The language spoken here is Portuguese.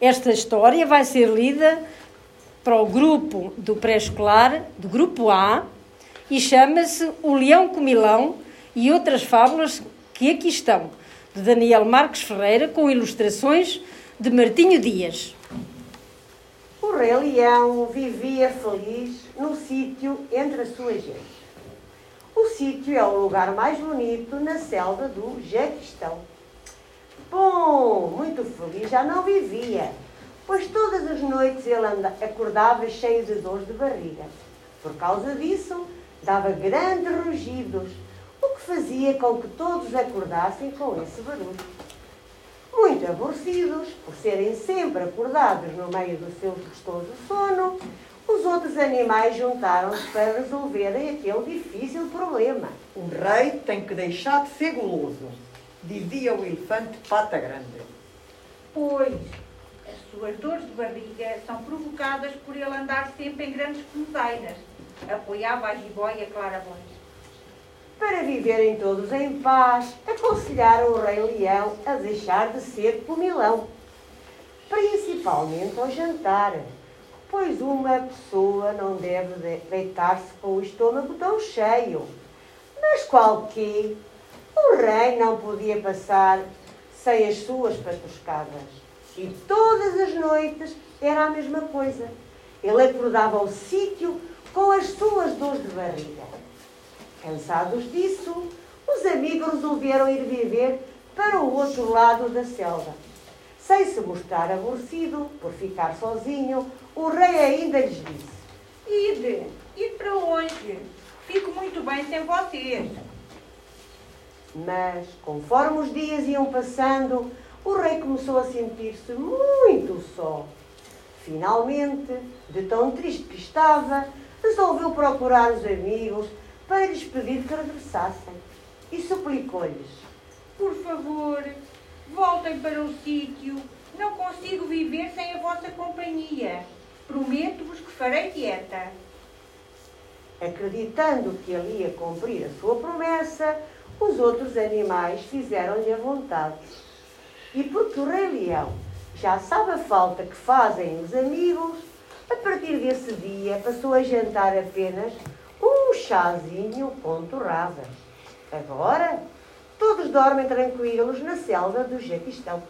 Esta história vai ser lida para o grupo do pré-escolar, do grupo A, e chama-se O Leão Comilão e outras fábulas que aqui estão, de Daniel Marques Ferreira, com ilustrações de Martinho Dias. O rei leão vivia feliz no sítio entre a sua gente. O sítio é o lugar mais bonito na selva do Jaquistão. Bom, muito feliz já não vivia, pois todas as noites ele acordava cheio de dores de barriga. Por causa disso, dava grandes rugidos, o que fazia com que todos acordassem com esse barulho. Muito aborrecidos por serem sempre acordados no meio do seu gostoso sono, os outros animais juntaram-se para resolverem aquele difícil problema. O rei tem que deixar de ser guloso, dizia o elefante pata grande. Pois, as suas dores de barriga são provocadas por ele andar sempre em grandes comedeiras, apoiava a jiboia claramente. Para viverem todos em paz, aconselharam o rei leão a deixar de ser comilão, principalmente ao jantar, pois uma pessoa não deve deitar-se com o estômago tão cheio. Mas qualquer, o rei não podia passar sem as suas patuscadas. E todas as noites era a mesma coisa. Ele acordava ao sítio com as suas dores de barriga. Cansados disso, os amigos resolveram ir viver para o outro lado da selva. Sem se mostrar aborrecido por ficar sozinho, o rei ainda lhes disse: Ide, ide para longe. Fico muito bem sem vocês. Mas, conforme os dias iam passando, o rei começou a sentir-se muito só. Finalmente, de tão triste que estava, resolveu procurar os amigos para lhes pedir que regressassem e suplicou-lhes: Por favor, voltem para o sítio. Não consigo viver sem a vossa companhia. Prometo-vos que farei dieta. Acreditando que ele ia cumprir a sua promessa, os outros animais fizeram-lhe a vontade. E porque o Rei Leão já sabe a falta que fazem os amigos, a partir desse dia passou a jantar apenas um chazinho com torradas. Agora, todos dormem tranquilos na selva do Jaquistão.